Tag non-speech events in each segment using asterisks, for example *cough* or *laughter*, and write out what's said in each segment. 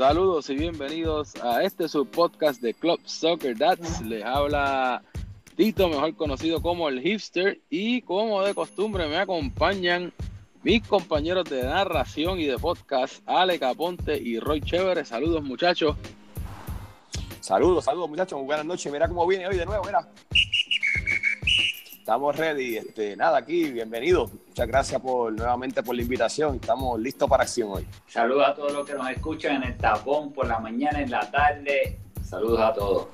Saludos y bienvenidos a este subpodcast de Club Soccer Dads. Les habla Tito, mejor conocido como el hipster, y como de costumbre me acompañan mis compañeros de narración y de podcast, Ale Caponte y Roy Chévere. Saludos muchachos. Saludos, saludos muchachos, buenas noches. Mira cómo viene hoy de nuevo, mira. Estamos ready, este, nada aquí, bienvenidos. Muchas gracias por nuevamente por la invitación. Estamos listos para acción hoy. Saludos a todos los que nos escuchan en el tapón por la mañana, en la tarde. Saludos a todos.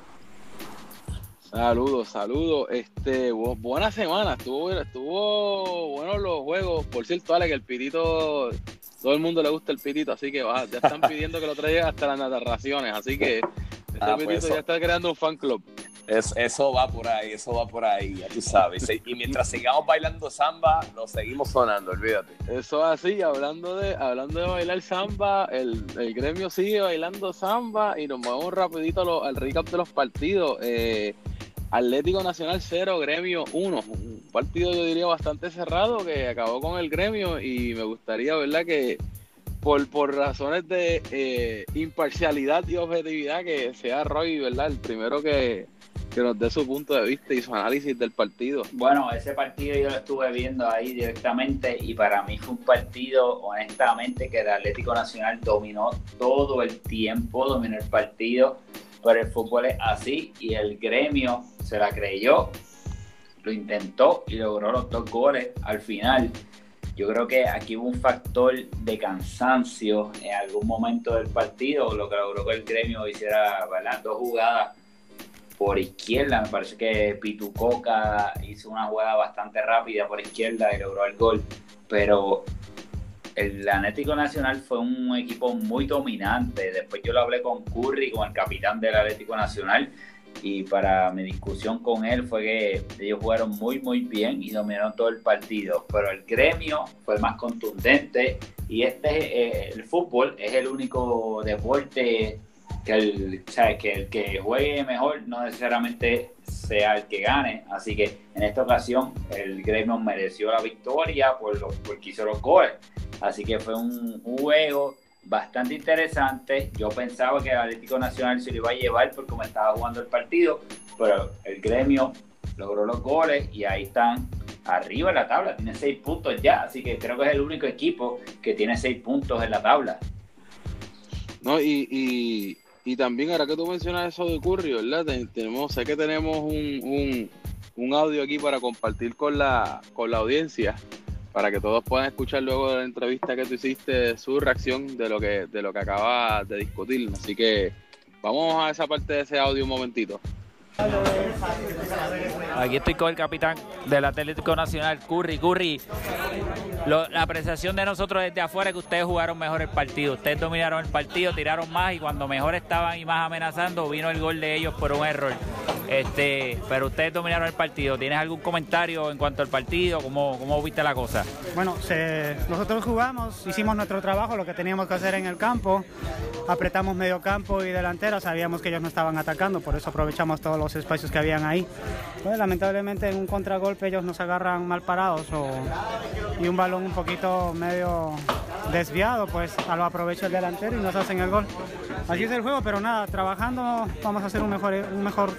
Saludos, saludos. Este, buena semana. Estuvo, estuvo bueno los juegos. Por cierto, Ale, que el pitito, todo el mundo le gusta el pitito, así que va, ya están *laughs* pidiendo que lo traiga hasta las narraciones. Así que este Ah, pues pitito eso. ya está creando un fan club. Es- eso va por ahí, eso va por ahí, ya tú sabes. Y mientras sigamos bailando samba, lo seguimos sonando, olvídate. Eso así, hablando de, hablando de bailar samba, el, el gremio sigue bailando samba y nos movemos rapidito lo- al recap de los partidos. Eh, Atlético Nacional 0, Gremio 1. Un partido yo diría bastante cerrado que acabó con el gremio y me gustaría, ¿verdad? Que por, por razones de eh, imparcialidad y objetividad que sea Roy, ¿verdad? El primero que, que nos dé su punto de vista y su análisis del partido. Bueno, ese partido yo lo estuve viendo ahí directamente y para mí fue un partido, honestamente, que el Atlético Nacional dominó todo el tiempo, dominó el partido, pero el fútbol es así y el gremio se la creyó, lo intentó y logró los dos goles al final. Yo creo que aquí hubo un factor de cansancio en algún momento del partido, lo que logró que el gremio hiciera ¿verdad? dos jugadas por izquierda. Me parece que Pitucoca hizo una jugada bastante rápida por izquierda y logró el gol. Pero el Atlético Nacional fue un equipo muy dominante. Después yo lo hablé con Curry, con el capitán del Atlético Nacional. Y para mi discusión con él fue que ellos jugaron muy, muy bien y dominaron todo el partido. Pero el gremio fue más contundente. Y este, eh, el fútbol es el único deporte que el, ¿sabes? que el que juegue mejor no necesariamente sea el que gane. Así que en esta ocasión el gremio mereció la victoria por lo, porque hizo los goles. Así que fue un juego bastante interesante. Yo pensaba que el Atlético Nacional se lo iba a llevar por cómo estaba jugando el partido, pero el gremio logró los goles y ahí están arriba en la tabla. Tiene seis puntos ya, así que creo que es el único equipo que tiene seis puntos en la tabla. No, y, y también ahora que tú mencionas eso de Curry, ¿verdad? Ten- tenemos, sé que tenemos un, un, un audio aquí para compartir con la, con la audiencia, para que todos puedan escuchar luego de la entrevista que tú hiciste su reacción de lo que, de lo que acabas de discutir. Así que vamos a esa parte de ese audio un momentito. Aquí estoy con el capitán del Atlético Nacional, Curry. Curry, la apreciación de nosotros desde afuera es que ustedes jugaron mejor el partido. Ustedes dominaron el partido, tiraron más y cuando mejor estaban y más amenazando, vino el gol de ellos por un error. Este, pero ustedes dominaron el partido. ¿Tienes algún comentario en cuanto al partido? ¿Cómo, cómo viste la cosa? Bueno, nosotros jugamos, hicimos nuestro trabajo, lo que teníamos que hacer en el campo, apretamos medio campo y delantera, sabíamos que ellos no estaban atacando, por eso aprovechamos todos los espacios que habían ahí. Pues, lamentablemente en un contragolpe ellos nos agarran mal parados o- y un balón un poquito medio desviado, pues a lo aprovecha el delantero y nos hacen el gol. Así es el juego, pero nada, trabajando vamos a hacer un mejor, un mejor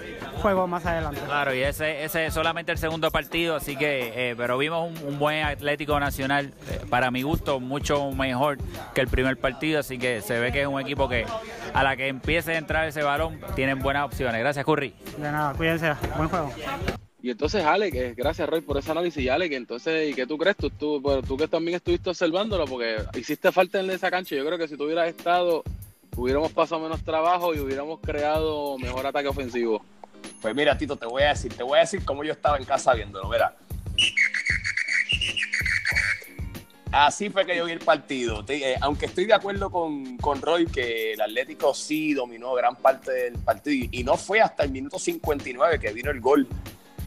juego más adelante. Claro, y ese, ese es solamente el segundo partido, así que, eh, pero vimos un, un buen Atlético Nacional, eh, para mi gusto, mucho mejor que el primer partido, así que se ve que es un equipo que a la que empiece a entrar ese balón, tienen buenas opciones. Gracias, Curry. De nada, cuídense, buen juego. Y entonces, Ale, que gracias Roy por ese análisis. Y Ale, que entonces, ¿y qué tú crees? Tú, tú, tú que también estuviste observándolo, porque hiciste falta en esa cancha. Yo creo que si tú hubieras estado, hubiéramos pasado menos trabajo y hubiéramos creado mejor ataque ofensivo. Pues mira, Tito, te voy a decir, te voy a decir cómo yo estaba en casa viéndolo, mira. Así fue que yo vi el partido. Eh, aunque estoy de acuerdo con, con Roy que el Atlético sí dominó gran parte del partido y, no fue hasta el minuto 59 que vino el gol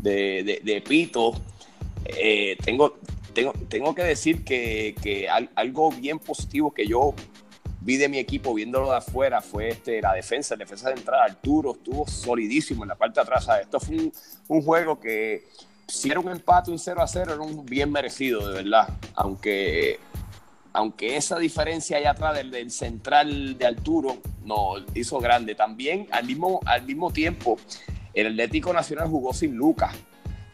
de, de- Pito. eh, tengo, tengo, tengo que decir que, que al- algo bien positivo que yo vi de mi equipo viéndolo de afuera fue este, la defensa, la defensa central. Arturo estuvo solidísimo en la parte de atrás. ¿sabes? Esto fue un, un juego que si era un empate, un 0 a 0, era un bien merecido, de verdad. Aunque aunque esa diferencia allá atrás del, central de Arturo no hizo grande. También al mismo, al mismo tiempo, el Atlético Nacional jugó sin Lucas,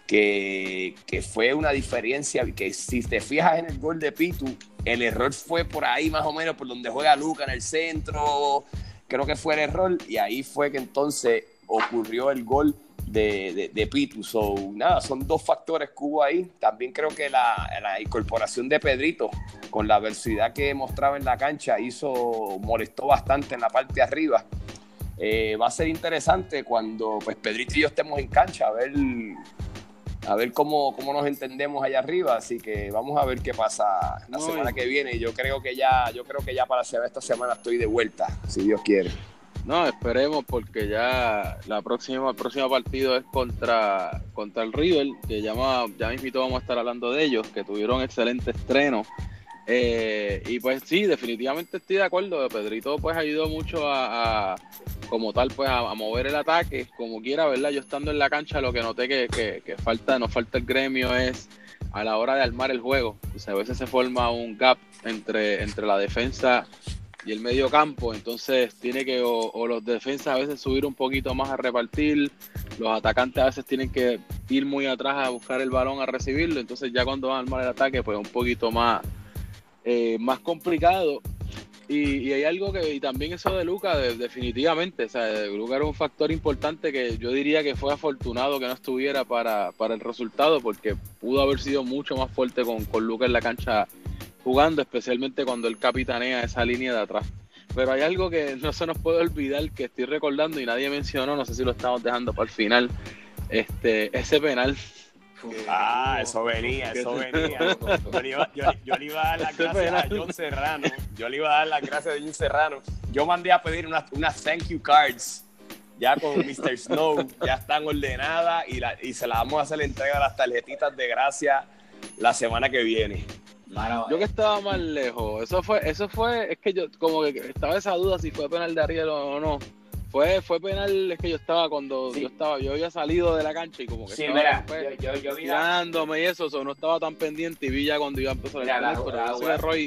que, que, fue una diferencia que si te fijas en el gol de Pitu, el error fue por ahí más o menos, por donde juega Lucas en el centro, creo que fue el error, y ahí fue que entonces ocurrió el gol de, de, Pitu. So, nada, son dos factores que hubo ahí. También creo que la, incorporación de Pedrito, con la velocidad que mostraba en la cancha, hizo, molestó bastante en la parte de arriba. Eh, va a ser interesante cuando pues Pedrito y yo estemos en cancha, a ver, a ver cómo, cómo nos entendemos allá arriba. Así que vamos a ver qué pasa la semana que viene. Yo creo que ya, yo creo que ya para esta semana estoy de vuelta, si Dios quiere. No, esperemos porque ya la próxima, el próximo partido es contra, contra el River, que ya, ya mismito vamos a estar hablando de ellos, que tuvieron excelente estreno. Eh, y pues sí, definitivamente estoy de acuerdo. Pedrito pues ayudó mucho a, como tal pues a, mover el ataque, como quiera, ¿verdad? Yo estando en la cancha lo que noté que, que, falta, nos falta el gremio es a la hora de armar el juego. a veces se forma un gap entre, entre la defensa y el medio campo, entonces tiene que o, los defensas a veces subir un poquito más a repartir, los atacantes a veces tienen que ir muy atrás a buscar el balón a recibirlo, entonces ya cuando van a armar el ataque pues un poquito más, eh, más complicado. Y, hay algo que, y también eso de Luca, definitivamente, o sea, Luca era un factor importante que yo diría que fue afortunado que no estuviera para, para el resultado, porque pudo haber sido mucho más fuerte con, con Luca en la cancha jugando, especialmente cuando él capitanea esa línea de atrás. Pero hay algo que no se nos puede olvidar, que estoy recordando y nadie mencionó, no sé si lo estamos dejando para el final, este, ese penal. Ah, eso venía, eso venía. Yo le, iba, yo, le iba a dar las gracias a John Serrano. Yo le iba a dar las gracias a John Serrano. Yo mandé a pedir unas, unas thank you cards ya con Mr. Snow, ya están ordenadas y, la, y se las vamos a hacer la entrega de las tarjetitas de gracia la semana que viene yo que estaba más lejos, eso fue, eso fue, es que yo como que estaba esa duda si fue penal de Ariel o no. Fue, fue penal, es que yo estaba cuando yo estaba, yo había salido de la cancha y como que estaba mira, yo, yo, vi y eso, no estaba tan pendiente y vi ya cuando iba a empezar el la, jugada,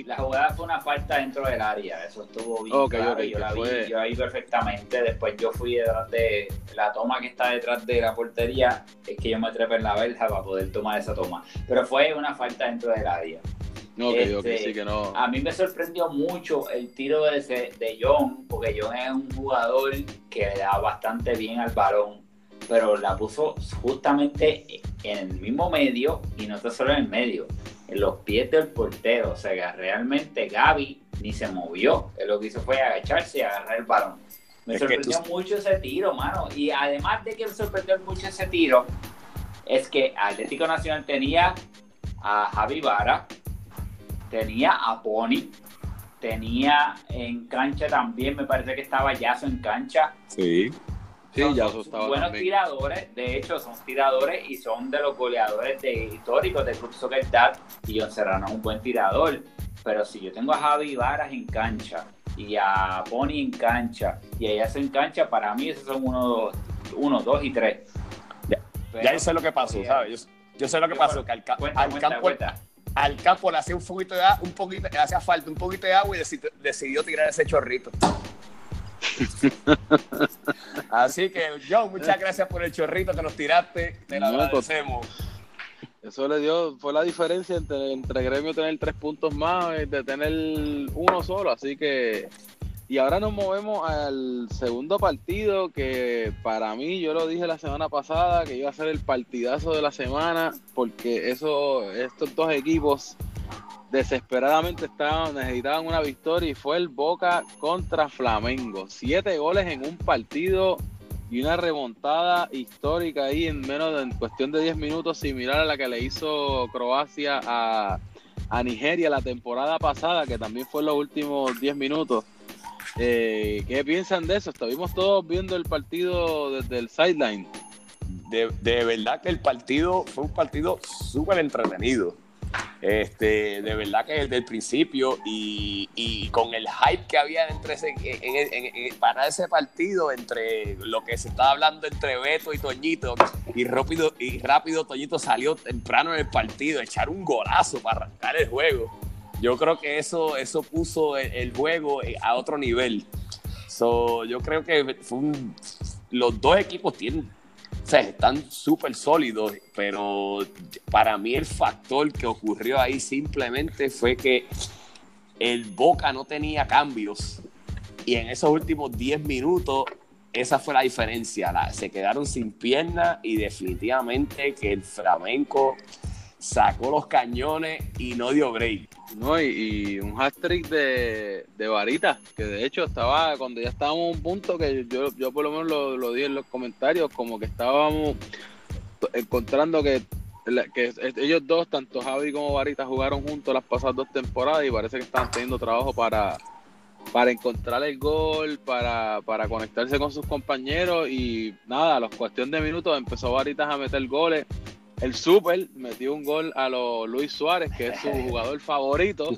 la jugada fue una falta dentro del área, eso estuvo bien claro, yo la vi, yo ahí perfectamente, después yo fui detrás de la toma que está detrás de la portería, es que yo me trepé en la verja para poder tomar esa toma, pero fue una falta dentro del área. Este, a mí me sorprendió mucho el tiro de, de John, porque John es un jugador que le da bastante bien al balón, pero la puso justamente en el mismo medio y no está solo en el medio, en los pies del portero. O sea que realmente Gaby ni se movió, él lo que hizo fue agacharse y agarrar el balón. Me sorprendió mucho ese tiro, mano. Y además de que me sorprendió mucho ese tiro, es que Atlético Nacional tenía a Javi Vara, tenía a Pony, tenía en cancha también, me parece que estaba Yaso en cancha. Sí. Sí, estaba buenos tiradores, de hecho son tiradores y son de los goleadores de, históricos del Club Soccer Dad y John Serrano es un buen tirador, pero si yo tengo a Javi Varas en cancha y a Pony en cancha y a Yaso en cancha, para mí esos son uno, uno dos y tres. Ya, yo sé lo que pasó, ¿sabes? Yo, sé lo que pasó, que al, campo, al campo le hacía un poquito de un poquito, le hacía falta un poquito de agua y decidió, tirar ese chorrito. *laughs* Así que, John, muchas gracias por el chorrito que nos tiraste. Te lo pues, agradecemos. Eso le dio, fue la diferencia entre, entre Gremio tener tres puntos más y de tener uno solo. Así que y ahora nos movemos al segundo partido que para mí, yo lo dije la semana pasada, que iba a ser el partidazo de la semana, porque eso, estos dos equipos desesperadamente estaban, necesitaban una victoria y fue el Boca contra Flamengo. Siete goles en un partido y una remontada histórica ahí en menos de en cuestión de 10 minutos, similar a la que le hizo Croacia a, a Nigeria la temporada pasada, que también fue en los últimos 10 minutos. Eh, ¿Qué piensan de eso? Estuvimos todos viendo el partido desde el sideline. De, de verdad que el partido fue un partido súper entretenido. Este, de verdad que desde el principio y, con el hype que había entre ese, para ese partido, entre lo que se estaba hablando entre Beto y Toñito, y rápido, y rápido Toñito salió temprano en el partido, echar un golazo para arrancar el juego. Yo creo que eso, eso puso el, juego a otro nivel. So, yo creo que los dos equipos tienen, están súper sólidos, pero para mí el factor que ocurrió ahí simplemente fue que el Boca no tenía cambios y en esos últimos 10 minutos esa fue la diferencia. se quedaron sin piernas y definitivamente que el flamenco sacó los cañones y no dio break. No, y, un hat-trick de, de Varita, que de hecho estaba, cuando ya estábamos a un punto que yo, yo por lo menos lo, di en los comentarios, como que estábamos encontrando que, que ellos dos, tanto Javi como Varita, jugaron juntos las pasadas dos temporadas y parece que estaban teniendo trabajo para, para encontrar el gol, para, para conectarse con sus compañeros y nada, a la cuestión de minutos empezó Varitas a meter goles el Super metió un gol a lo Luis Suárez, que es su *laughs* jugador favorito.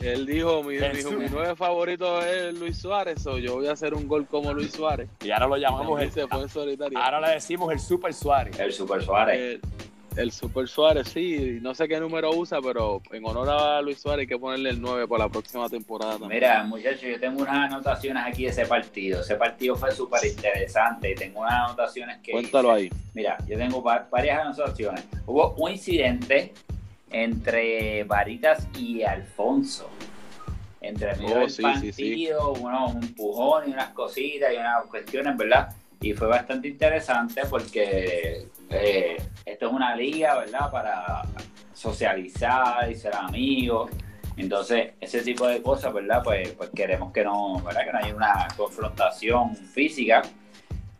Él dijo, mi, mi nueve favorito es Luis Suárez, o yo voy a hacer un gol como Luis Suárez. Y ahora lo llamamos el, solitario. Ahora le decimos el Super Suárez. El Super Suárez. Eh, el Super Suárez, sí, no sé qué número usa, pero en honor a Luis Suárez hay que ponerle el 9 para la próxima temporada también. Mira, muchachos, yo tengo unas anotaciones aquí de ese partido. Ese partido fue súper interesante. Tengo unas anotaciones que. Cuéntalo ahí. Mira, yo tengo varias anotaciones. Hubo un incidente entre Varitas y Alfonso. Entre medio oh, del partido, un empujón y unas cositas y unas cuestiones, ¿verdad? Y fue bastante interesante porque eh, esto es una liga, ¿verdad? Para socializar y ser amigos. Entonces, ese tipo de cosas, ¿verdad? Pues, pues queremos que no, ¿verdad? Que no haya una confrontación física,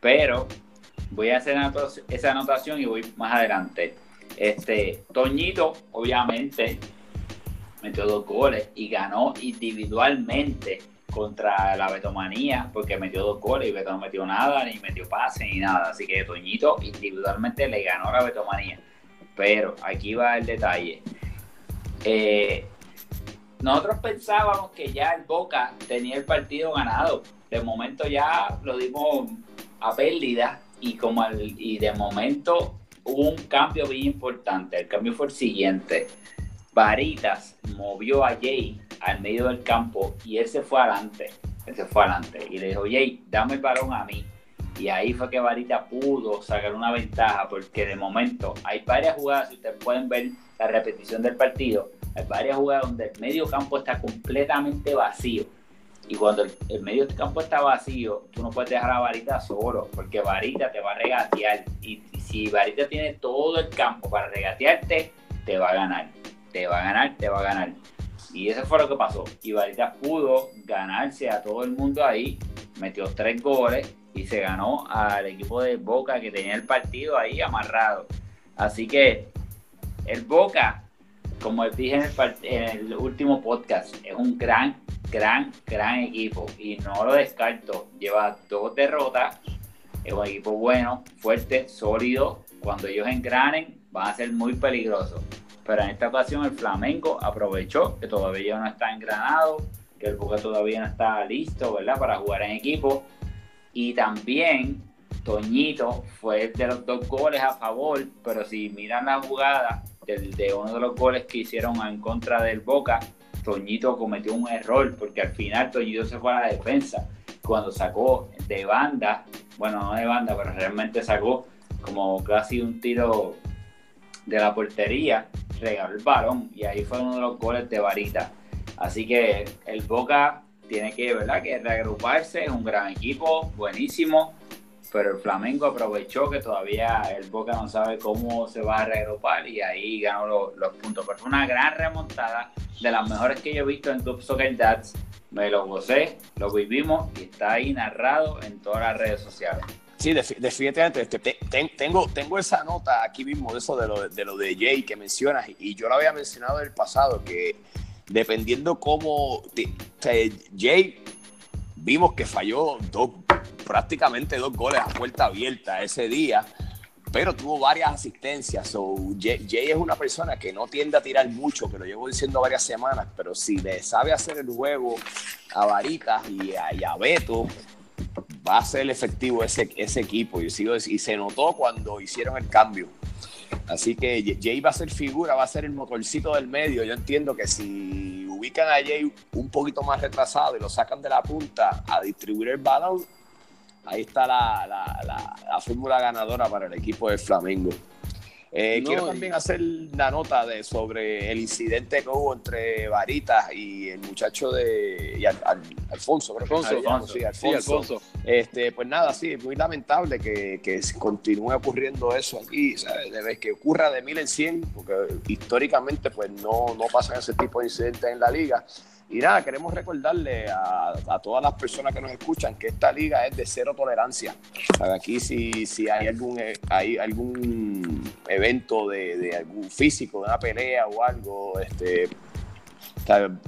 pero voy a hacer esa anotación y voy más adelante. Este, Toñito, obviamente, metió dos goles y ganó individualmente contra la Betomanía, porque metió dos goles y Beto no metió nada, ni metió pase, ni nada. Así que Toñito individualmente le ganó la Betomanía. Pero aquí va el detalle. Eh, nosotros pensábamos que ya el Boca tenía el partido ganado. De momento ya lo dimos a pérdida y como y de momento hubo un cambio bien importante. El cambio fue el siguiente. Varitas movió a Jay al medio del campo y él se fue adelante. Él se fue adelante y le dijo, Jay, dame el balón a mí. Y ahí fue que Varita pudo sacar una ventaja porque de momento hay varias jugadas, si ustedes pueden ver la repetición del partido, hay varias jugadas donde el medio campo está completamente vacío. Y cuando el, medio campo está vacío, tú no puedes dejar a Varita solo, porque Varita te va a regatear. Y, y si Varita tiene todo el campo para regatearte, te va a ganar. Te va a ganar, te va a ganar. Y eso fue lo que pasó. Y pudo ganarse a todo el mundo ahí, metió tres goles y se ganó al equipo de Boca que tenía el partido ahí amarrado. Así que el Boca, como dije en el, en el último podcast, es un gran, gran, gran equipo y no lo descarto. Lleva dos derrotas, es un equipo bueno, fuerte, sólido. Cuando ellos engranen, van a ser muy peligrosos. Pero en esta ocasión el Flamengo aprovechó que todavía no está engranado, que el Boca todavía no está listo, ¿verdad? Para jugar en equipo. Y también Toñito fue de los dos goles a favor, pero si miran la jugada de, uno de los goles que hicieron en contra del Boca, Toñito cometió un error porque al final Toñito se fue a la defensa. Cuando sacó de banda, bueno, no de banda, pero realmente sacó como casi un tiro de la portería, regaló el balón y ahí fue uno de los goles de Varita. Así que el Boca tiene que, ¿verdad? que reagruparse, es un gran equipo, buenísimo, pero el Flamengo aprovechó que todavía el Boca no sabe cómo se va a reagrupar y ahí ganó los, puntos. Pero fue una gran remontada, de las mejores que yo he visto en Club Soccer Dats. Me lo gocé, lo vivimos y está ahí narrado en todas las redes sociales. Sí, definitivamente. Este, tengo, tengo esa nota aquí mismo de eso de lo de, Jay que mencionas y yo lo había mencionado en el pasado que dependiendo cómo Jay vimos que falló dos, prácticamente dos goles a puerta abierta ese día, pero tuvo varias asistencias. So, Jay, es una persona que no tiende a tirar mucho, que lo llevo diciendo varias semanas, pero si le sabe hacer el juego a Varitas y y a Beto, va a ser efectivo ese, ese equipo. Y, sigo, y se notó cuando hicieron el cambio. Así que Jay va a ser figura, va a ser el motorcito del medio. Yo entiendo que si ubican a Jay un poquito más retrasado y lo sacan de la punta a distribuir el balón, ahí está la, la, la, la fórmula ganadora para el equipo de Flamengo. Eh, No, quiero también hacer la nota de sobre el incidente que hubo entre Varitas y el muchacho de y Al- Al- Alfonso, creo que Alfonso, Alfonso. sí, Sí, Alfonso. Este, pues nada, sí, es muy lamentable que, que continúe ocurriendo eso aquí, ¿sabes? De vez que ocurra de mil en cien, porque históricamente pues no, no pasan ese tipo de incidentes en la liga. Y nada, queremos recordarle a, todas las personas que nos escuchan que esta liga es de cero tolerancia. Aquí si, si hay algún eh, hay algún evento de, de algún físico, de una pelea o algo, este,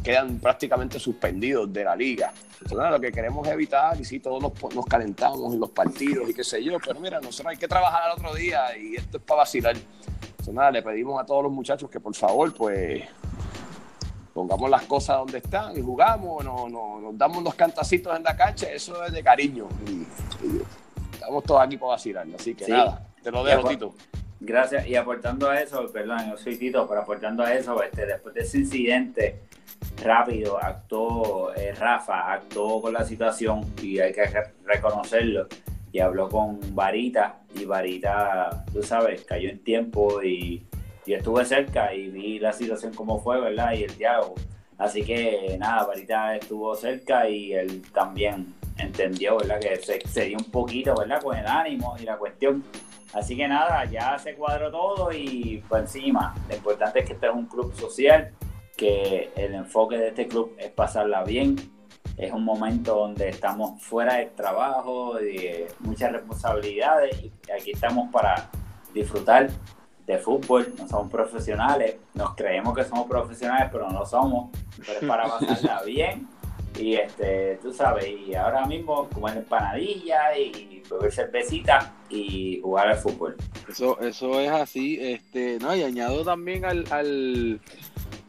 quedan prácticamente suspendidos de la liga. Entonces, nada, lo que queremos evitar, y sí, todos nos, nos calentamos en los partidos y qué sé yo, pero mira, nosotros hay que trabajar al otro día y esto es para vacilar. Entonces, nada, le pedimos a todos los muchachos que por favor, pues, pongamos las cosas donde están y jugamos, no, no- nos damos unos cantacitos en la cancha, eso es de cariño. Y, y estamos todos aquí para vacilar, así que Sí. nada, te lo dejo, Tito. Gracias. Y aportando a eso, perdón, yo soy Tito, pero aportando a eso, este, después de ese incidente, rápido actuó eh, Rafa, actuó con la situación y hay que re- reconocerlo. Y habló con Varita y Varita, tú sabes, cayó en tiempo y, y estuve cerca y vi la situación como fue, ¿verdad? Y el diálogo. Así que nada, Varita estuvo cerca y él también entendió, ¿verdad? Que se, se dio un poquito, ¿verdad? Con el ánimo y la cuestión. Así que nada, ya se cuadró todo y por encima. Lo importante es que este es un club social, que el enfoque de este club es pasarla bien. Es un momento donde estamos fuera del trabajo, de muchas responsabilidades y aquí estamos para disfrutar de fútbol. No somos profesionales, nos creemos que somos profesionales, pero no lo somos. Pero es para pasarla *laughs* bien y este, tú sabes, y ahora mismo comer empanadilla y beber cervecita y jugar al fútbol. Eso, eso es así, este, no, y añado también al, al,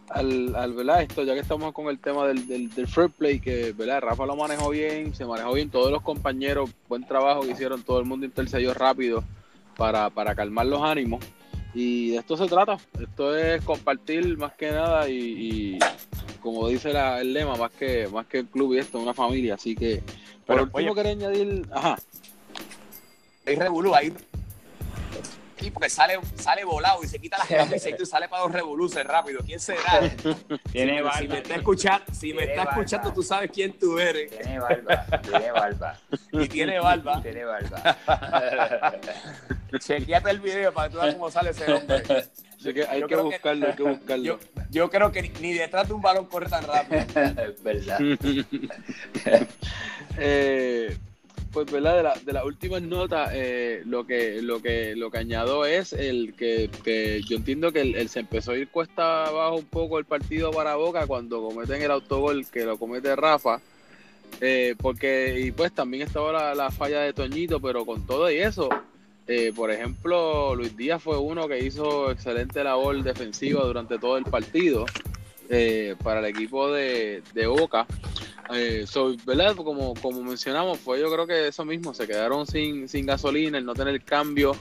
al, al, ¿verdad? Esto, ya que estamos con el tema del, del, del fair play, que, ¿verdad? Rafa lo manejó bien, se manejó bien, todos los compañeros, buen trabajo que hicieron, todo el mundo intercedió rápido para, para calmar los ánimos. Y de esto se trata, esto es compartir más que nada y, y como dice la- el lema, más que, más que el club y esto, una familia, así que por Pero, último oye- quería añadir, ajá, hay revolú ahí. Sí, porque sale, sale volado y se quita las *laughs* camisas y tú sale para los revoluces rápido. ¿Quién será? *laughs* Tiene si, barba. si me está escuchando, si me está barba. escuchando, tú sabes quién tú eres. Tiene barba, tiene barba, Y tiene barba. *laughs* tiene barba. Chequeate el video para que tú veas cómo sale ese hombre. que hay Yo que buscarlo, hay que buscarlo. Yo, yo creo que ni, ni detrás de un balón corre tan rápido. es verdad. Eh, pues verdad de, la- de las últimas notas eh, lo que lo que lo que añado es el que, que yo entiendo que él se empezó a ir cuesta abajo un poco el partido para Boca cuando cometen el autogol que lo comete Rafa eh, porque y pues también estaba la, la falla de Toñito pero con todo y eso eh, por ejemplo Luis Díaz fue uno que hizo excelente labor defensiva durante todo el partido eh, para el equipo de, de Boca eh, so, ¿verdad? Como, como mencionamos, fue yo creo que eso mismo, se quedaron sin, sin gasolina, el no tener cambio.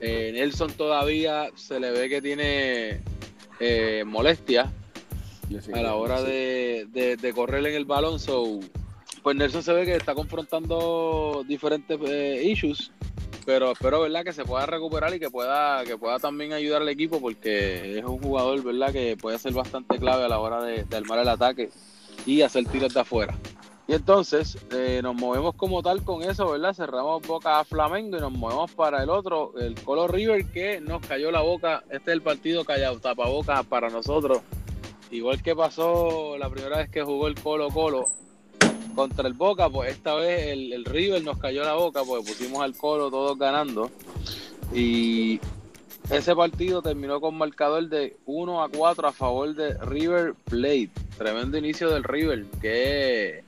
Eh, Nelson todavía se le ve que tiene eh, molestia a la hora de, de, de correr en el balón. So, pues Nelson se ve que está confrontando diferentes eh, issues, pero espero verdad que se pueda recuperar y que pueda, que pueda también ayudar al equipo porque es un jugador verdad que puede ser bastante clave a la hora de, de armar el ataque y hacer tiros de afuera. Y entonces eh, nos movemos como tal con eso, ¿verdad? Cerramos boca a Flamengo y nos movemos para el otro, el Colo River, que nos cayó la boca. Este es el partido callado, tapaboca para nosotros. Igual que pasó la primera vez que jugó el Colo Colo contra el Boca, pues esta vez el, el River nos cayó la boca, porque pusimos al Colo todos ganando. Y ese partido terminó con marcador de 1 a 4 a favor de River Plate. Tremendo inicio del River. ¿Qué,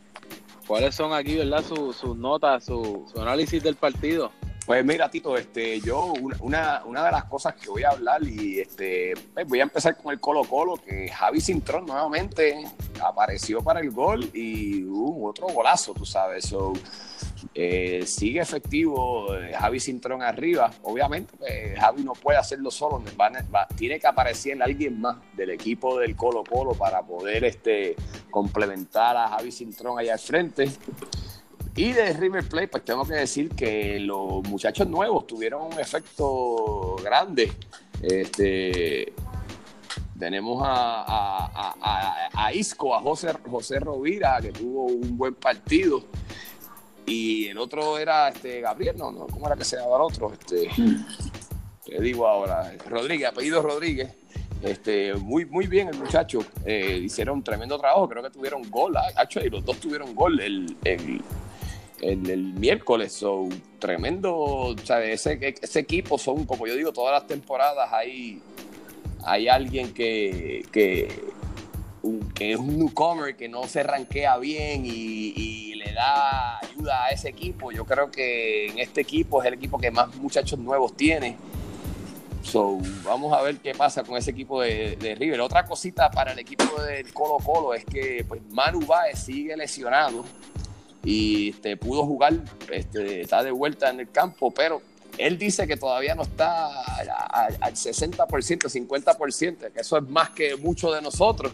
¿Cuáles son aquí, verdad, sus sus notas, su, su análisis del partido? Pues mira, Tito, este, yo una, una, de las cosas que voy a hablar y este, pues voy a empezar con el Colo Colo, que Javi Cintrón nuevamente apareció para el gol y uh, otro golazo, tú sabes. Eh, sigue efectivo eh, Javi Cintrón arriba. Obviamente, pues, Javi no puede hacerlo solo. tiene que aparecer alguien más del equipo del Colo Colo para poder este, complementar a Javi Cintrón allá al frente. Y de River Plate, pues tengo que decir que los muchachos nuevos tuvieron un efecto grande. Este, tenemos a, Isco, a José, José Rovira, que tuvo un buen partido y el otro era este Gabriel, no, no, ¿cómo era que se llamaba el otro? Este, te digo ahora, Rodríguez, apellido Rodríguez. Este, muy, muy bien el muchacho. Eh, hicieron tremendo trabajo. Creo que tuvieron gol. y los dos tuvieron gol el, miércoles. So, tremendo. Ese, ese equipo son, como yo digo, todas las temporadas hay, hay alguien que, que, que es un newcomer que no se ranquea bien y le da ayuda a ese equipo. Yo creo que en este equipo es el equipo que más muchachos nuevos tiene. So, vamos a ver qué pasa con ese equipo de, River. Otra cosita para el equipo del Colo Colo es que pues, Manu Baez sigue lesionado y este, pudo jugar, este, está de vuelta en el campo, pero él dice que todavía no está al 60%, 50%, que eso es más que mucho de nosotros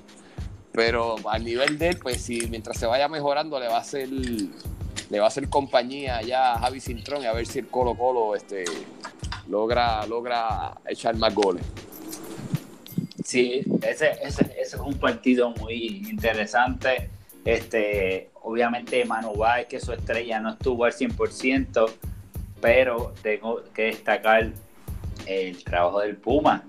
pero al nivel de él, pues si mientras se vaya mejorando le va a hacer le va a hacer compañía ya a Javi Cintrón y a ver si el Colo Colo este, logra, logra echar más goles. Sí, ese, ese, es un partido muy interesante. Este, obviamente Manu Báez, que su estrella no estuvo al 100%, pero tengo que destacar el trabajo del Puma,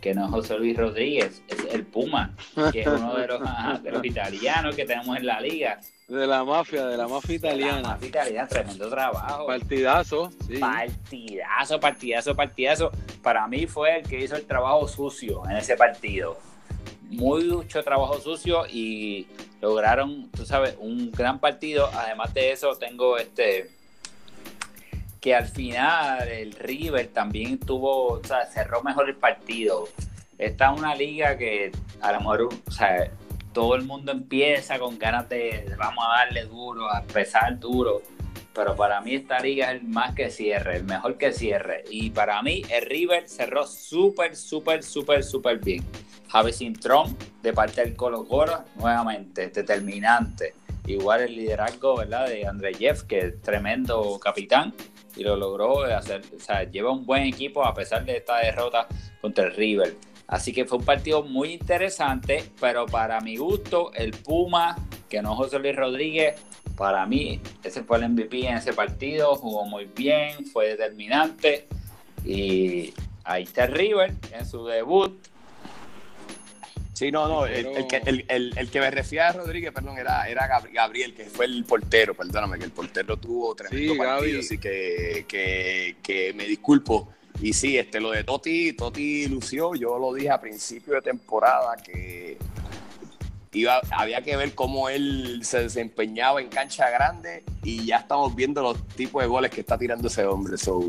que no es José Luis Rodríguez, es el Puma, que es uno de los, *laughs* italianos que tenemos en la liga. De la mafia, de la mafia italiana. De la mafia italiana, tremendo trabajo. Partidazo, sí. Partidazo, partidazo, partidazo. Para mí fue el que hizo el trabajo sucio en ese partido. Mucho trabajo sucio y lograron, tú sabes, un gran partido. Además de eso, tengo este que al final el River también tuvo, o sea, cerró mejor el partido. Esta es una liga que a lo mejor, o sea, todo el mundo empieza con ganas de vamos a darle duro, a pesar duro. Pero para mí esta liga es el más que cierre, el mejor que cierre. Y para mí el River cerró súper, súper, súper, súper bien. Javi Sintrón de parte del Colo Colo, nuevamente, determinante. Igual el liderazgo ¿verdad? de André Jeff, que es tremendo capitán y lo logró hacer, o sea, lleva un buen equipo a pesar de esta derrota contra el River. Así que fue un partido muy interesante, pero para mi gusto, el Puma, que no José Luis Rodríguez, para mí, ese fue el MVP en ese partido, jugó muy bien, fue determinante. Y ahí está el River en su debut, Sí, no, no, el, que, el, que me refiero a Rodríguez, perdón, era, era Gabriel, que fue el portero, perdóname, que el portero tuvo tremendo sí, partido, así que, que, me disculpo. Y sí, este, lo de Toti, Toti lució, yo lo dije a principio de temporada que iba, había que ver cómo él se desempeñaba en cancha grande y ya estamos viendo los tipos de goles que está tirando ese hombre. So,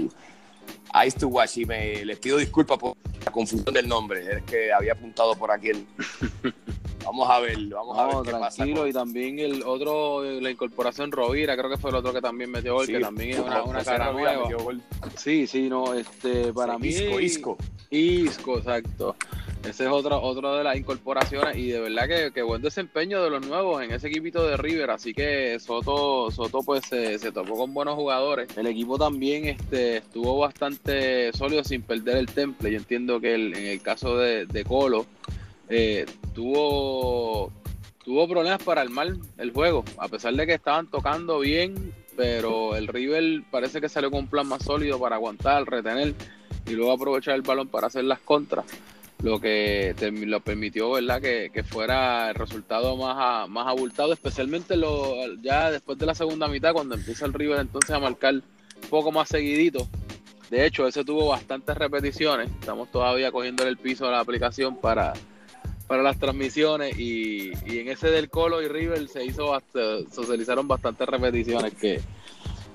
Ice to Watch y me les pido disculpas por confusión del nombre, es que había apuntado por aquí el... *laughs* Vamos a ver, vamos a ver qué tranquilo, y también el otro, la incorporación Rovira, creo que fue el otro que también metió gol, que también es una, una cara nueva. Sí, sí, no, este, para mí... Isco, Isco. Isco, exacto. Ese es otro, otro de las incorporaciones y de verdad que, buen desempeño de los nuevos en ese equipito de River, así que Soto, Soto pues se, tocó con buenos jugadores. El equipo también este, estuvo bastante sólido sin perder el temple. Yo entiendo que en el caso de, Colo eh, tuvo, tuvo problemas para armar el juego, a pesar de que estaban tocando bien, pero el River parece que salió con un plan más sólido para aguantar, retener y luego aprovechar el balón para hacer las contras lo que lo permitió verdad que, fuera el resultado más, más abultado, especialmente lo, ya después de la segunda mitad, cuando empieza el River entonces a marcar un poco más seguidito. De hecho, ese tuvo bastantes repeticiones. Estamos todavía cogiendo el piso de la aplicación para, para las transmisiones y, y en ese del Colo y River se hizo socializaron bastantes repeticiones que,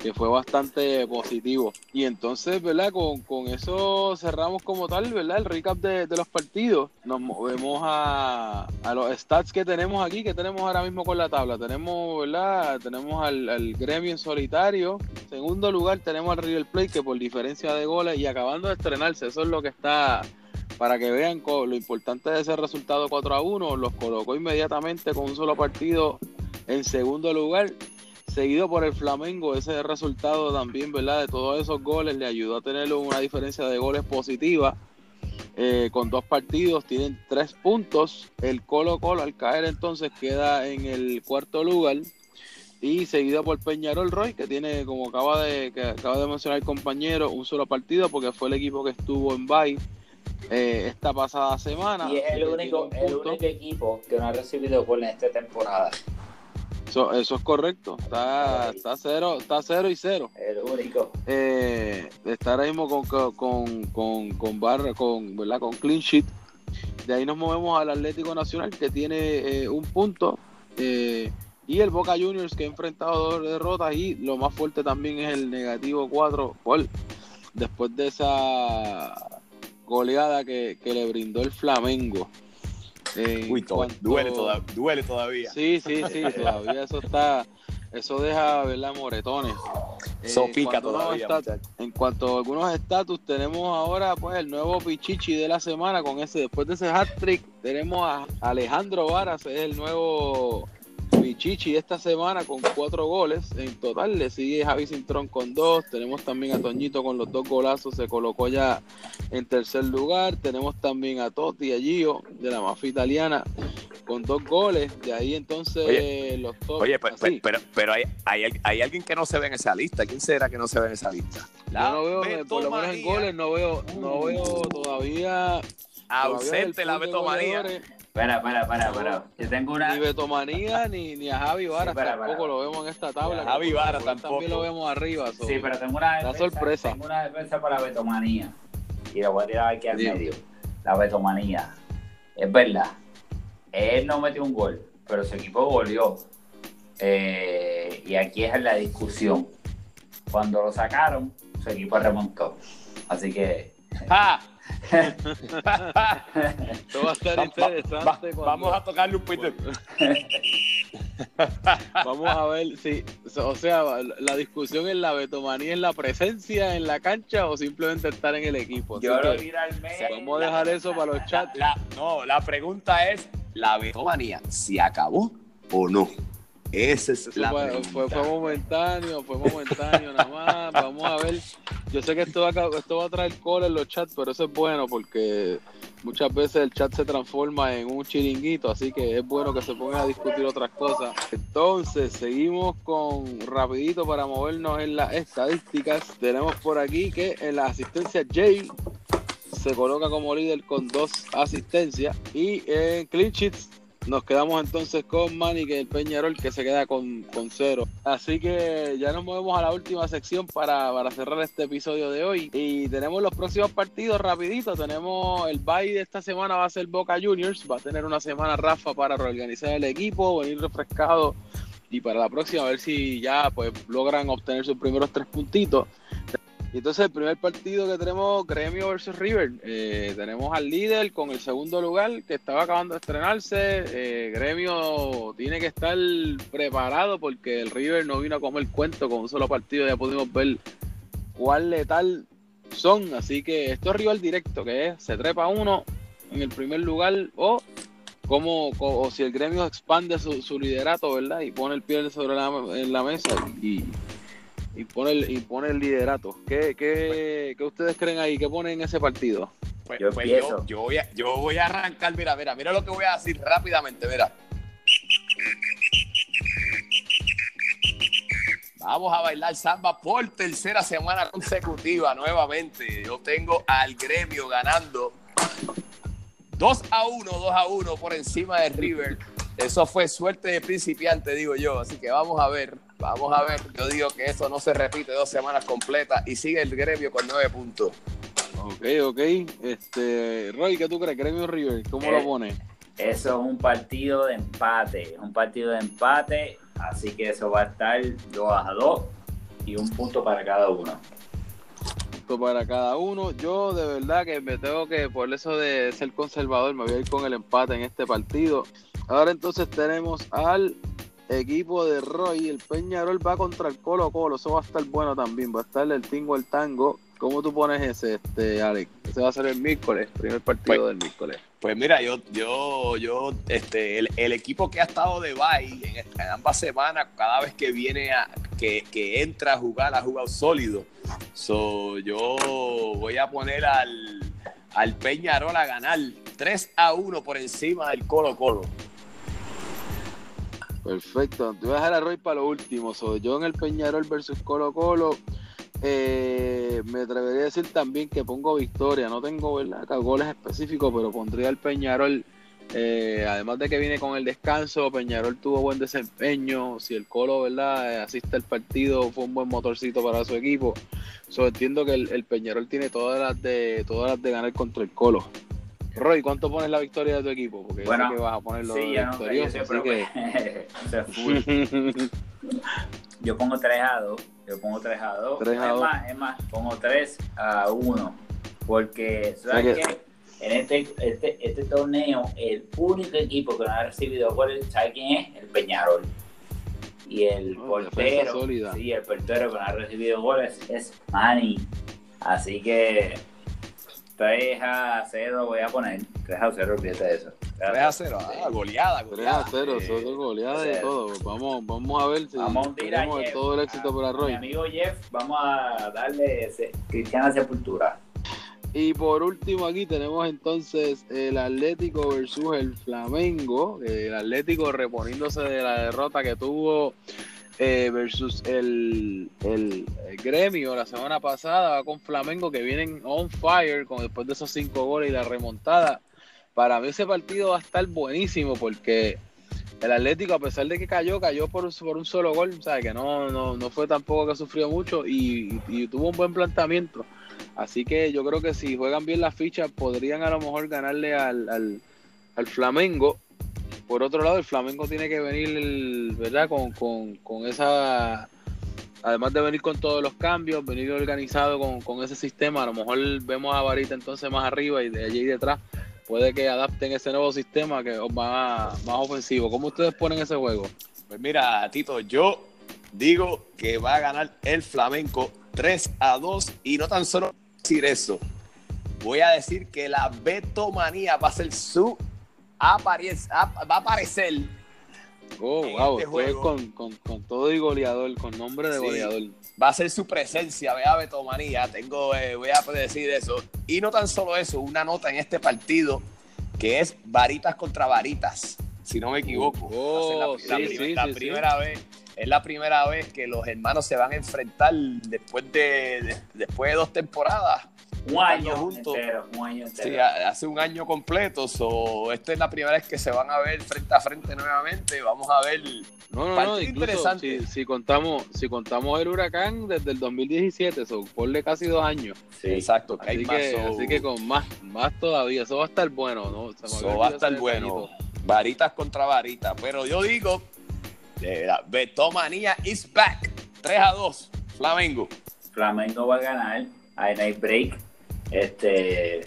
que fue bastante positivo. Y entonces, ¿verdad? Con, con eso cerramos como tal, ¿verdad? El recap de, de los partidos. Nos movemos a, a, los stats que tenemos aquí, que tenemos ahora mismo con la tabla. Tenemos, ¿verdad? Tenemos al, al gremio en solitario. segundo lugar tenemos al River Plate, que por diferencia de goles y acabando de estrenarse, eso es lo que está para que vean lo importante de ese resultado 4 a 1, los colocó inmediatamente con un solo partido en segundo lugar seguido por el Flamengo. Ese resultado también, ¿verdad? De todos esos goles le ayudó a tener una diferencia de goles positiva. Eh, con dos partidos tienen tres puntos. El Colo Colo al caer entonces queda en el cuarto lugar y seguido por Peñarol Roy que tiene como acaba de que acaba de mencionar el compañero un solo partido porque fue el equipo que estuvo en Bay eh, esta pasada semana. Y es el único, el único equipo que no ha recibido goles esta temporada. Eso, eso es correcto. Está, está cero, está cero y cero. El único. Eh, está ahora mismo con, con, con, con barra, con, ¿verdad? con clean sheet. De ahí nos movemos al Atlético Nacional que tiene eh, un punto. Eh, y el Boca Juniors que ha enfrentado dos derrotas y lo más fuerte también es el negativo 4 gol después de esa goleada que, que le brindó el Flamengo. Uy, cuanto... duele, toda, duele todavía. Sí, sí, sí, todavía eso está, eso deja, ¿verdad? Moretones. Eso eh, pica todavía. en cuanto a algunos estatus, tenemos ahora pues el nuevo Pichichi de la semana con ese, después de ese hat trick, tenemos a Alejandro Varas, es el nuevo Pichichi esta semana con cuatro goles en total. Le sigue Javi Cintrón con dos. Tenemos también a Toñito con los dos golazos. Se colocó ya en tercer lugar. Tenemos también a Totti y a Gio de la mafia italiana con dos goles. De ahí entonces oye, los dos. Oye, pero, pero, pero hay, hay, hay, alguien que no se ve en esa lista. ¿Quién será que no se ve en esa lista? Yo no veo, Beto por lo menos en goles, no veo, no veo todavía. Ausente la Beto María. Para, para, para, para. Yo tengo una. Ni Betomanía ni, ni a Javi Vara tampoco lo vemos en esta tabla. Javi Vara tampoco. También lo vemos arriba. Sí, pero tengo una defensa, sorpresa. Tengo una defensa para Betomanía. Y la voy a tirar aquí al medio. La Betomanía. Es verdad. Él no metió un gol, pero su equipo goleó. Eh, y aquí es la discusión. Cuando lo sacaron, su equipo remontó. Así que. ¡Ah! Esto va a estar interesante. vamos a tocarle un poquito. *laughs* vamos a ver si, o sea, la discusión en la betomanía es la presencia en la cancha o simplemente estar en el equipo. Yo lo Vamos a dejar eso para los chats. no, la pregunta es: ¿la betomanía se acabó o no? Ese es la fue, fue, momentáneo, fue momentáneo nada más. *laughs* Vamos a ver. Yo sé que esto va, a, esto va a traer cola en los chats, pero eso es bueno porque muchas veces el chat se transforma en un chiringuito, así que es bueno que se pongan a discutir otras cosas. Entonces, seguimos con rapidito para movernos en las estadísticas. Tenemos por aquí que en la asistencia Jay se coloca como líder con dos asistencias y en clean sheets nos quedamos entonces con Manny, que el Peñarol, que se queda con, con, cero. Así que ya nos movemos a la última sección para, para, cerrar este episodio de hoy. Y tenemos los próximos partidos rapidito. Tenemos el bye de esta semana va a ser Boca Juniors. Va a tener una semana Rafa para reorganizar el equipo, venir refrescado. Y para la próxima a ver si ya pues logran obtener sus primeros tres puntitos. Y entonces el primer partido que tenemos, Gremio versus River, eh, tenemos al líder con el segundo lugar que estaba acabando de estrenarse. Eh, Gremio tiene que estar preparado porque el River no vino a comer cuento con un solo partido, ya pudimos ver cuál letal son. Así que esto es rival directo, que es, se trepa uno en el primer lugar o como o si el gremio expande su, liderato, ¿verdad? Y pone el pie sobre la, mesa y pone el, y pone el liderato. ¿Qué, qué, ¿Qué, ustedes creen ahí? ¿Qué ponen en ese partido? Pues, yo, pues yo, yo, voy a, yo voy a arrancar, mira, mira, mira lo que voy a decir rápidamente, mira. Vamos a bailar samba por tercera semana consecutiva nuevamente. Yo tengo al gremio ganando 2 a 1, 2 a 1 por encima de River. Eso fue suerte de principiante, digo yo. Así que vamos a ver Vamos a ver, yo digo que eso no se repite dos semanas completas y sigue el gremio con nueve puntos. Ok, ok. Este, Roy, ¿qué tú crees? Gremio River, ¿cómo lo eh, pone? Eso es un partido de empate, un partido de empate, así que eso va a estar 2 a 2. y un punto para cada uno. Punto para cada uno. Yo de verdad que me tengo que, por eso de ser conservador, me voy a ir con el empate en este partido. Ahora entonces tenemos al equipo de Roy. El Peñarol va contra el Colo Colo. Eso va a estar bueno también. Va a estar el Tingo el Tango. ¿Cómo tú pones ese, este, Alex? Ese va a ser el miércoles, primer partido Pues- del miércoles. Pues mira, yo, yo, yo, este, el, el equipo que ha estado de bye en ambas semanas, cada vez que viene a, que, que entra a jugar, ha jugado sólido. So, yo voy a poner al, al Peñarol a ganar 3 a 1 por encima del Colo Colo. Perfecto. Te voy a dejar a Roy para lo último. So, yo en el Peñarol versus Colo Colo. eh, me atrevería a decir también que pongo victoria. No tengo ¿verdad? goles específicos, pero pondría el Peñarol. eh, además de que viene con el descanso, Peñarol tuvo buen desempeño. Si el Colo ¿verdad? eh, asiste al partido, fue un buen motorcito para su equipo. So, entiendo que el, el Peñarol tiene todas las de todas las de ganar contra el Colo. Roy, ¿cuánto pones la victoria de tu equipo? Porque yo Bueno, sé que vas a ponerlo Sí, ya no, yo victorioso, pero que... *laughs* es full. *laughs* Yo pongo 3 a 2. Yo pongo 3 a 2. 3 a es 2. más, es más, pongo 3 a 1. Porque, ¿sabes qué? En este, este, este torneo, el único equipo que no ha recibido goles, ¿sabes quién es? El Peñarol. Y el Oh, portero, sí, el portero que no ha recibido goles es Manny. Así que 3 a 0 voy a poner. 3 a 0, olvídate de eso. 3 a 0, ah, goleada, 3 goleada. a 0, Sí. son goleadas y Sí. todo. Vamos, vamos a ver si Vamos a hundir a tenemos Jeff, todo el éxito a- para a Mi Roy. amigo Jeff, vamos a darle ese- cristiana sepultura. Y por último aquí tenemos entonces el Atlético versus el Flamengo. El Atlético reponiéndose de la derrota que tuvo eh, versus el, el- el gremio la semana pasada con Flamengo que vienen on fire con después de esos cinco goles y la remontada. Para mí ese partido va a estar buenísimo porque el Atlético a pesar de que cayó, cayó por, por un solo gol, sea que no, no, no fue tampoco que sufrió mucho y, y- y tuvo un buen planteamiento. Así que yo creo que si juegan bien las fichas podrían a lo mejor ganarle al, al, al Flamengo. Por otro lado, el Flamengo tiene que venir, ¿verdad? Con, con, con esa... Además de venir con todos los cambios, venir organizado con, con ese sistema, a lo mejor vemos a Varita entonces más arriba y de allí detrás puede que adapten ese nuevo sistema que es más, más ofensivo. ¿Cómo ustedes ponen ese juego? Pues mira, Tito, yo digo que va a ganar el Flamenco 3 a 2 y no tan solo decir eso. Voy a decir que la Betomanía va a ser su apariencia, va a aparecer. Oh, wow, este juego- con, con, con todo y goleador, con nombre de Sí. goleador. Va a ser su presencia, vea Betomanía. Tengo, eh, voy a decir eso. Y no tan solo eso, una nota en este partido que es varitas contra varitas, si no me equivoco. Oh, ser la, sí, la primera vez. Es la primera vez que los hermanos se van a enfrentar después de, de- después de dos temporadas. Un año juntos. entero, un año entero. Sí, ha- hace un año completo. So, esta es la primera vez que se van a ver frente a frente nuevamente. Vamos a ver. No, no, no, incluso interesante. si, si contamos si contamos el huracán desde el 2017, so, ponle casi dos años. Sí. Exacto, que hay Así más. que, so- así que con más, más todavía, eso va a estar bueno, ¿no? Eso va a estar bueno. Varitas contra varitas. Pero yo digo, de la Betomanía is back. 3 a 2. Flamengo. Flamengo va a ganar. Hay night break. Este.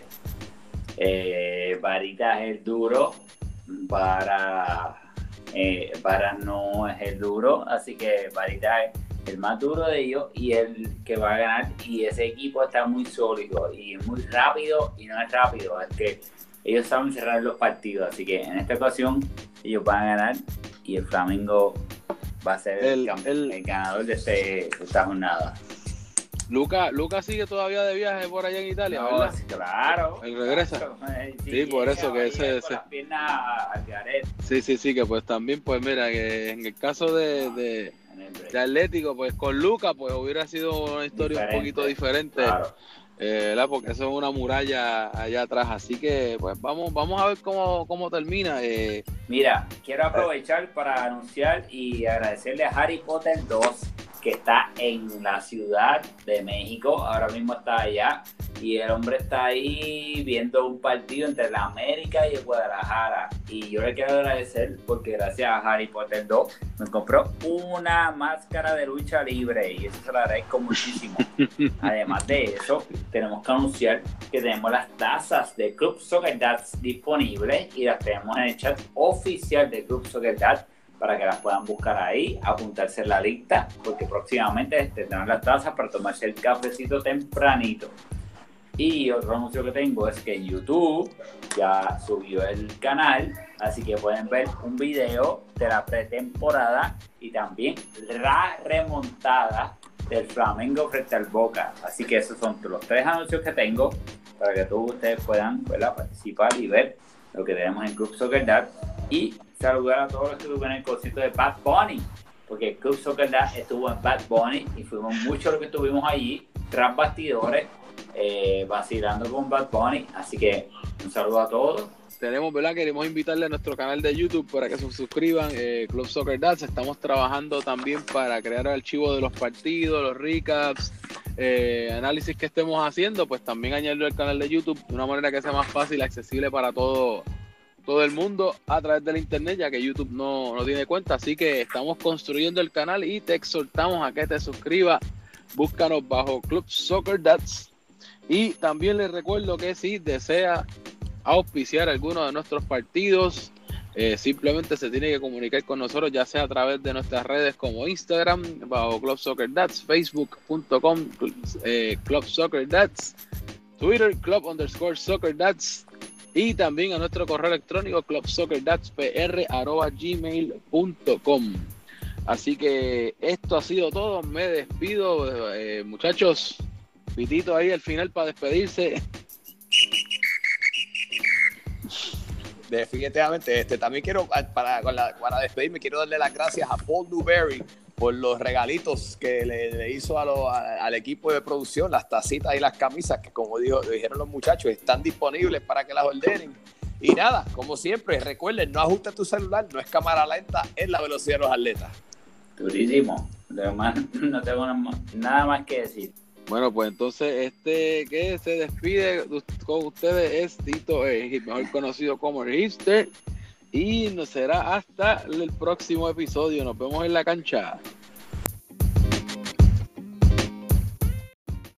Eh, Varita es el duro. Para. eh, para no es el duro. Así que Varita es el más duro de ellos y el que va a ganar. Y ese equipo está muy sólido y es muy rápido. Y no es rápido, es que ellos saben cerrar los partidos. Así que en esta ocasión ellos van a ganar. Y el Flamengo va a ser el, El- el ganador de, este, de esta jornada. Luca, Luca sigue todavía de viaje por allá en Italia, No, ¿verdad? sí, claro. Él regresa. claro. Eh, Sí, por eso que ese- ese- Sí, sí, sí, que pues también, pues mira, que en el caso de, de, Atlético, pues con Luca, pues hubiera sido una historia Diferente. un poquito diferente. Claro. eh, ¿verdad? Porque eso es una muralla allá atrás. Así que, pues vamos, vamos a ver cómo, cómo termina. eh, Mira, quiero aprovechar para anunciar y agradecerle a Harry Potter 2 que está en la Ciudad de México. Ahora mismo está allá. y el hombre está ahí viendo un partido entre la América y el Guadalajara. Y yo le quiero agradecer porque gracias a Harry Potter 2 me compró una máscara de lucha libre y eso se lo agradezco muchísimo. *laughs* Además de eso, tenemos que anunciar que tenemos las tazas de Club Soccer disponibles y las tenemos en el chat oficial de Club Soccer para que las puedan buscar ahí, apuntarse en la lista, porque próximamente tendrán las tazas para tomarse el cafecito tempranito. Y otro anuncio que tengo es que YouTube ya subió el canal, así que pueden ver un video de la pretemporada y también la remontada del Flamengo frente al Boca. Así que esos son los tres anuncios que tengo para que todos ustedes puedan participar y ver lo que tenemos en Club Soccer Dad. Y saludar a todos los que estuvieron en el concierto de Bad Bunny, porque Club Soccer Dad estuvo en Bad Bunny y fuimos muchos los que estuvimos allí, tras bastidores eh, vacilando con Bad Bunny. Así que un saludo a todos. Tenemos, ¿verdad? Queremos invitarle a nuestro canal de YouTube para que se suscriban, eh, Club Soccer Dance. Estamos trabajando también para crear archivos de los partidos, los recaps, eh, análisis que estemos haciendo, pues también añadirlo al canal de YouTube de una manera que sea más fácil, accesible para todo, todo el mundo a través del internet, ya que YouTube no, no tiene cuenta. Así que estamos construyendo el canal y te exhortamos a que te suscribas. Búscanos bajo Club Soccer Dats y también les recuerdo que si desea auspiciar alguno de nuestros partidos, eh, simplemente se tiene que comunicar con nosotros, ya sea a través de nuestras redes como Instagram, bajo Club Soccer Dats, Facebook.com, eh, Club Soccer Dats, Twitter, Club underscore Soccer Dats, y también a nuestro correo electrónico clubsoccerdatspr.gmail.com. Así que esto ha sido todo. Me despido, eh, muchachos. Pitito ahí al final para despedirse. Definitivamente, este, también quiero, ah, para, para despedirme, quiero darle las gracias a Paul Newberry por los regalitos que le, hizo a al equipo de producción, las tacitas y las camisas, que como dijo, dijeron los muchachos, están disponibles para que las ordenen. Y nada, como siempre, recuerden, no ajuste tu celular, no es cámara lenta, es la velocidad de los atletas. Durísimo. *laughs* No tengo nada más que decir. Bueno, pues entonces este que se despide con ustedes es Tito, eh, mejor conocido como el Hipster. Y nos será hasta el próximo episodio. Nos vemos en la cancha.